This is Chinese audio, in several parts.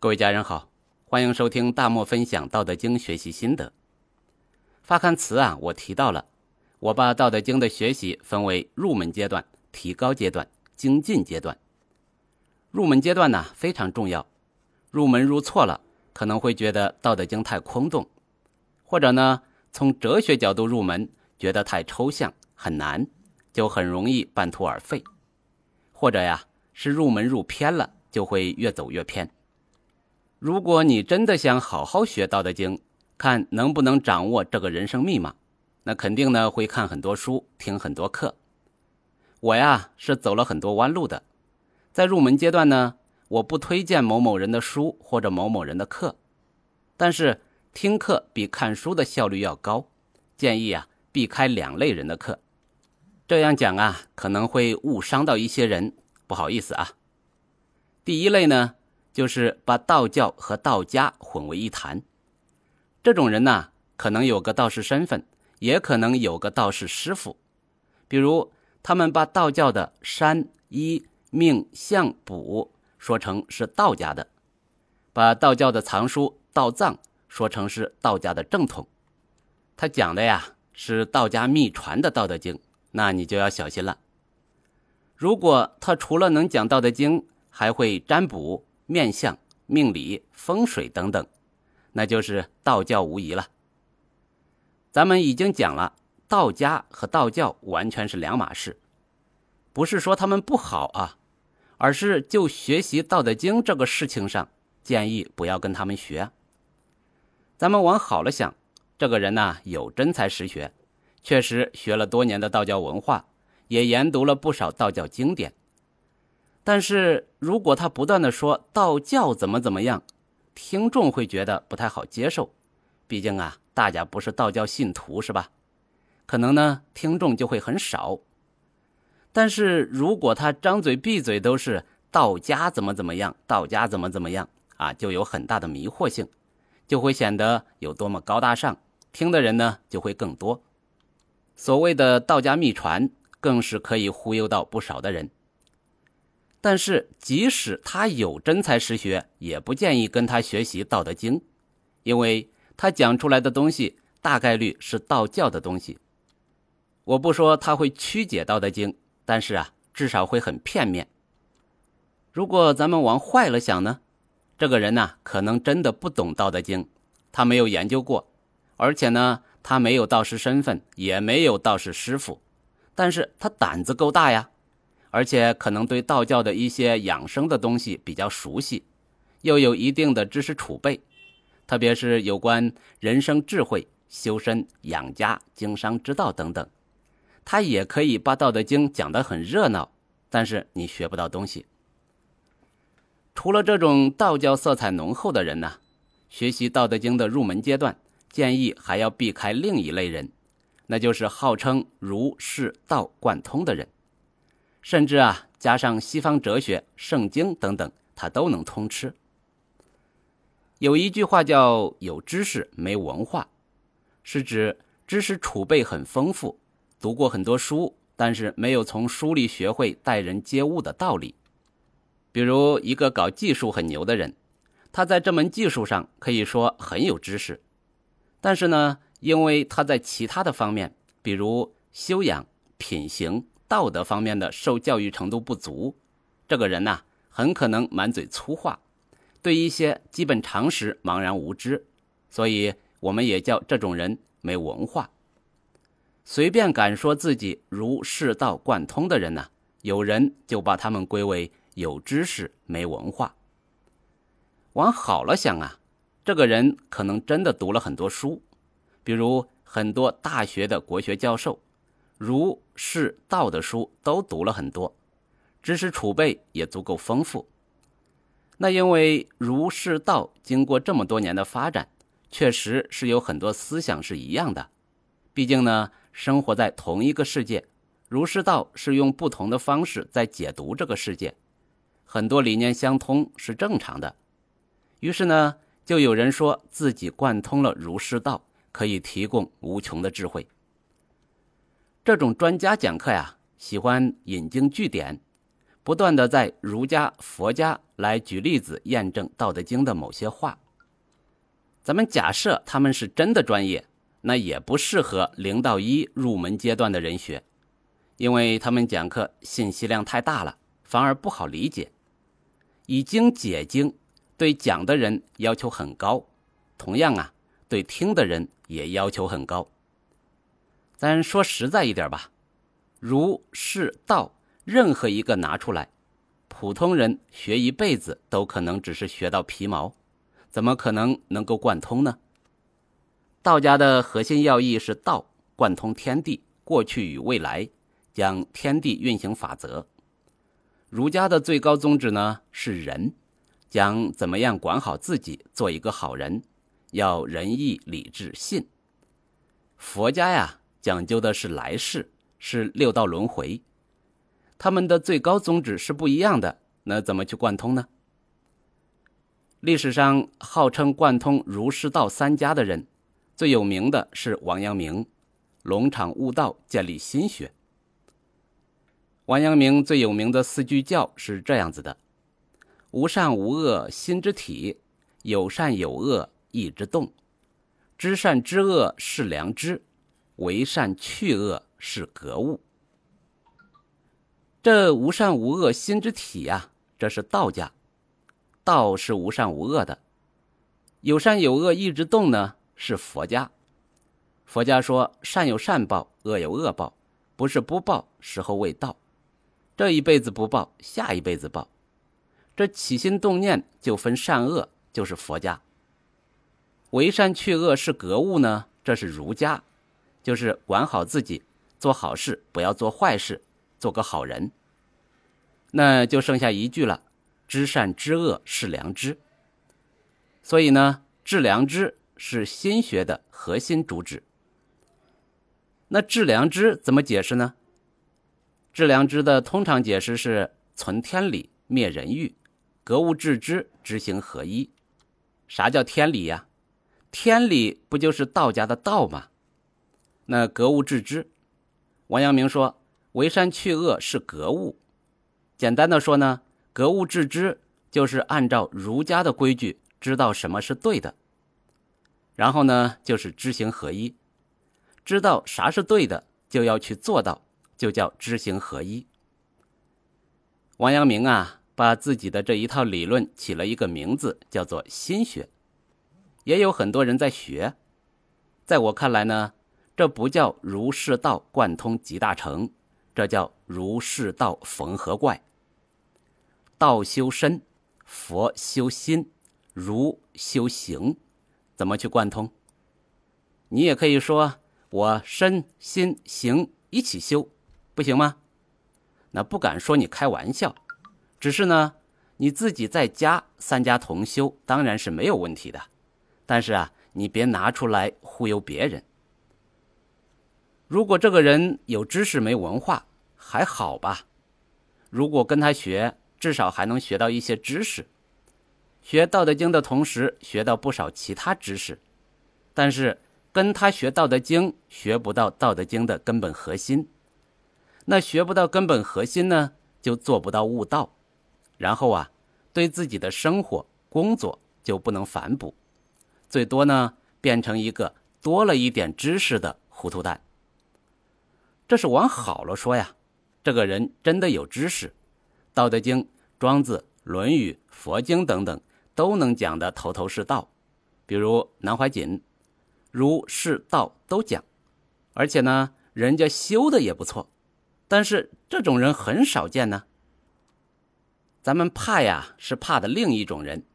各位家人好，欢迎收听大漠分享《道德经》学习心得。发刊词啊，我提到了，我把《道德经》的学习分为入门阶段、提高阶段、精进阶段。入门阶段呢非常重要，入门入错了，可能会觉得《道德经》太空洞，或者呢从哲学角度入门，觉得太抽象很难，就很容易半途而废，或者呀是入门入偏了。就会越走越偏。如果你真的想好好学《道德经》，看能不能掌握这个人生密码，那肯定呢会看很多书，听很多课。我呀是走了很多弯路的，在入门阶段呢，我不推荐某某人的书或者某某人的课，但是听课比看书的效率要高，建议啊避开两类人的课。这样讲啊可能会误伤到一些人，不好意思啊。第一类呢，就是把道教和道家混为一谈。这种人呢，可能有个道士身份，也可能有个道士师傅。比如，他们把道教的山医命相卜说成是道家的，把道教的藏书道藏说成是道家的正统。他讲的呀是道家秘传的《道德经》，那你就要小心了。如果他除了能讲《道德经》，还会占卜、面相、命理、风水等等，那就是道教无疑了。咱们已经讲了，道家和道教完全是两码事，不是说他们不好啊，而是就学习《道德经》这个事情上，建议不要跟他们学。咱们往好了想，这个人呢有真才实学，确实学了多年的道教文化，也研读了不少道教经典。但是如果他不断的说道教怎么怎么样，听众会觉得不太好接受，毕竟啊，大家不是道教信徒是吧？可能呢，听众就会很少。但是如果他张嘴闭嘴都是道家怎么怎么样，道家怎么怎么样啊，就有很大的迷惑性，就会显得有多么高大上，听的人呢就会更多。所谓的道家秘传，更是可以忽悠到不少的人。但是，即使他有真才实学，也不建议跟他学习《道德经》，因为他讲出来的东西大概率是道教的东西。我不说他会曲解《道德经》，但是啊，至少会很片面。如果咱们往坏了想呢，这个人呢，可能真的不懂《道德经》，他没有研究过，而且呢，他没有道士身份，也没有道士师傅，但是他胆子够大呀。而且可能对道教的一些养生的东西比较熟悉，又有一定的知识储备，特别是有关人生智慧、修身养家、经商之道等等，他也可以把《道德经》讲得很热闹，但是你学不到东西。除了这种道教色彩浓厚的人呢，学习《道德经》的入门阶段，建议还要避开另一类人，那就是号称儒释道贯通的人。甚至啊，加上西方哲学、圣经等等，他都能通吃。有一句话叫“有知识没文化”，是指知识储备很丰富，读过很多书，但是没有从书里学会待人接物的道理。比如一个搞技术很牛的人，他在这门技术上可以说很有知识，但是呢，因为他在其他的方面，比如修养、品行。道德方面的受教育程度不足，这个人呐，很可能满嘴粗话，对一些基本常识茫然无知，所以我们也叫这种人没文化。随便敢说自己儒释道贯通的人呢，有人就把他们归为有知识没文化。往好了想啊，这个人可能真的读了很多书，比如很多大学的国学教授。儒释道的书都读了很多，知识储备也足够丰富。那因为儒释道经过这么多年的发展，确实是有很多思想是一样的。毕竟呢，生活在同一个世界，儒释道是用不同的方式在解读这个世界，很多理念相通是正常的。于是呢，就有人说自己贯通了儒释道，可以提供无穷的智慧。这种专家讲课呀，喜欢引经据典，不断的在儒家、佛家来举例子验证《道德经》的某些话。咱们假设他们是真的专业，那也不适合零到一入门阶段的人学，因为他们讲课信息量太大了，反而不好理解。以经解经，对讲的人要求很高，同样啊，对听的人也要求很高。咱说实在一点吧，儒、释、道，任何一个拿出来，普通人学一辈子都可能只是学到皮毛。怎么可能能够贯通呢？道家的核心要义是道贯通天地过去与未来，讲天地运行法则；儒家的最高宗旨呢是仁，讲怎么样管好自己，做一个好人，要仁义礼智信。佛家呀讲究的是来世，是六道轮回，他们的最高宗旨是不一样的，那怎么去贯通呢？历史上号称贯通儒释道三家的人，最有名的是王阳明，龙场悟道，建立心学。王阳明最有名的四句教是这样子的：无善无恶心之体，有善有恶意之动，知善知恶是良知，为善去恶是格物。这无善无恶心之体呀，这是道家。道是无善无恶的，有善有恶一直动呢，是佛家。佛家说善有善报，恶有恶报，不是不报，时候未到。这一辈子不报，下一辈子报。这起心动念就分善恶，就是佛家。为善去恶是格物呢，这是儒家，就是管好自己，做好事，不要做坏事，做个好人。那就剩下一句了。知善知恶是良知，所以呢，治良知是心学的核心主旨。那治良知怎么解释呢？治良知的通常解释是存天理，灭人欲，格物致知，知行合一。啥叫天理呀？天理不就是道家的道吗？那格物致知，王阳明说，为善去恶是格物。简单的说呢？格物致知就是按照儒家的规矩，知道什么是对的。然后呢，就是知行合一，知道啥是对的，就要去做到，就叫知行合一。王阳明啊，把自己的这一套理论起了一个名字，叫做心学。也有很多人在学，在我看来呢，这不叫儒释道贯通集大成，这叫儒释道缝合怪。道修身，佛修心，儒修行，怎么去贯通？你也可以说我身心行一起修，不行吗？那不敢说你开玩笑，只是呢，你自己在家三家同修当然是没有问题的，但是啊，你别拿出来忽悠别人。如果这个人有知识没文化还好吧，如果跟他学。至少还能学到一些知识，学《道德经》的同时学到不少其他知识，但是跟他学《道德经》学不到《道德经》的根本核心，那学不到根本核心呢，就做不到悟道，然后啊，对自己的生活工作就不能反哺，最多呢变成一个多了一点知识的糊涂蛋。这是往好了说呀，这个人真的有知识。《道德经》《庄子》《论语》《佛经》等等都能讲得头头是道，比如南怀瑾，儒释道都讲，而且呢，人家修的也不错，但是这种人很少见呢。咱们怕呀，是怕的另一种人，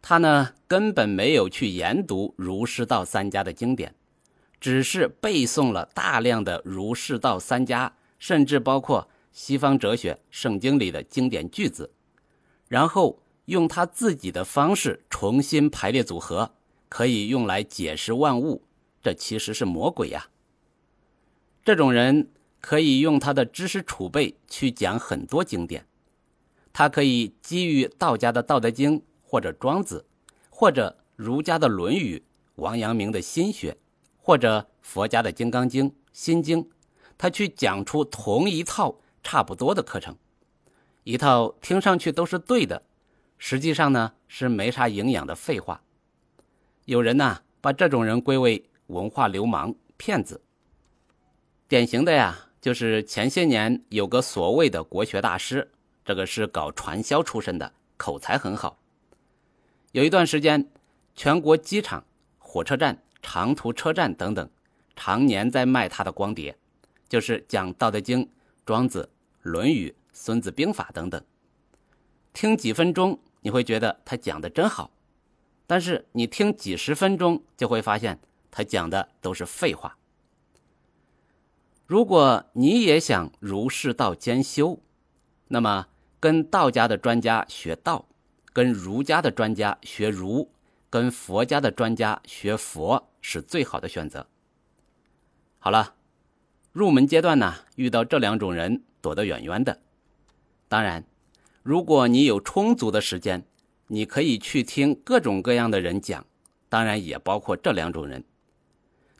他呢根本没有去研读儒释道三家的经典，只是背诵了大量的儒释道三家，甚至包括。西方哲学圣经里的经典句子，然后用他自己的方式重新排列组合，可以用来解释万物。这其实是魔鬼呀！这种人可以用他的知识储备去讲很多经典，他可以基于道家的《道德经》，或者庄子，或者儒家的《论语》，王阳明的心学，或者佛家的《金刚经》《心经》，他去讲出同一套。差不多的课程，一套听上去都是对的，实际上呢是没啥营养的废话。有人呢把这种人归为文化流氓、骗子。典型的呀，就是前些年有个所谓的国学大师，这个是搞传销出身的，口才很好。有一段时间，全国机场、火车站、长途车站等等，常年在卖他的光碟，就是讲《道德经》《庄子》《论语》。《孙子兵法》等等，听几分钟你会觉得他讲的真好，但是你听几十分钟就会发现他讲的都是废话。如果你也想儒释道兼修，那么跟道家的专家学道，跟儒家的专家学儒，跟佛家的专家学佛是最好的选择。好了，入门阶段呢，遇到这两种人，躲得远远的。当然，如果你有充足的时间，你可以去听各种各样的人讲，当然也包括这两种人。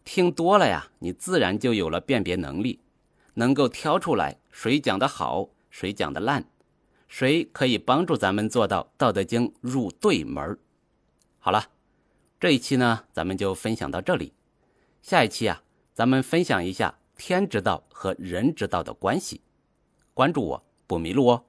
听多了呀，你自然就有了辨别能力，能够挑出来谁讲的好，谁讲的烂，谁可以帮助咱们做到《道德经》入对门好了，这一期呢，咱们就分享到这里。下一期啊，咱们分享一下天之道和人之道的关系。关注我。不迷路哦。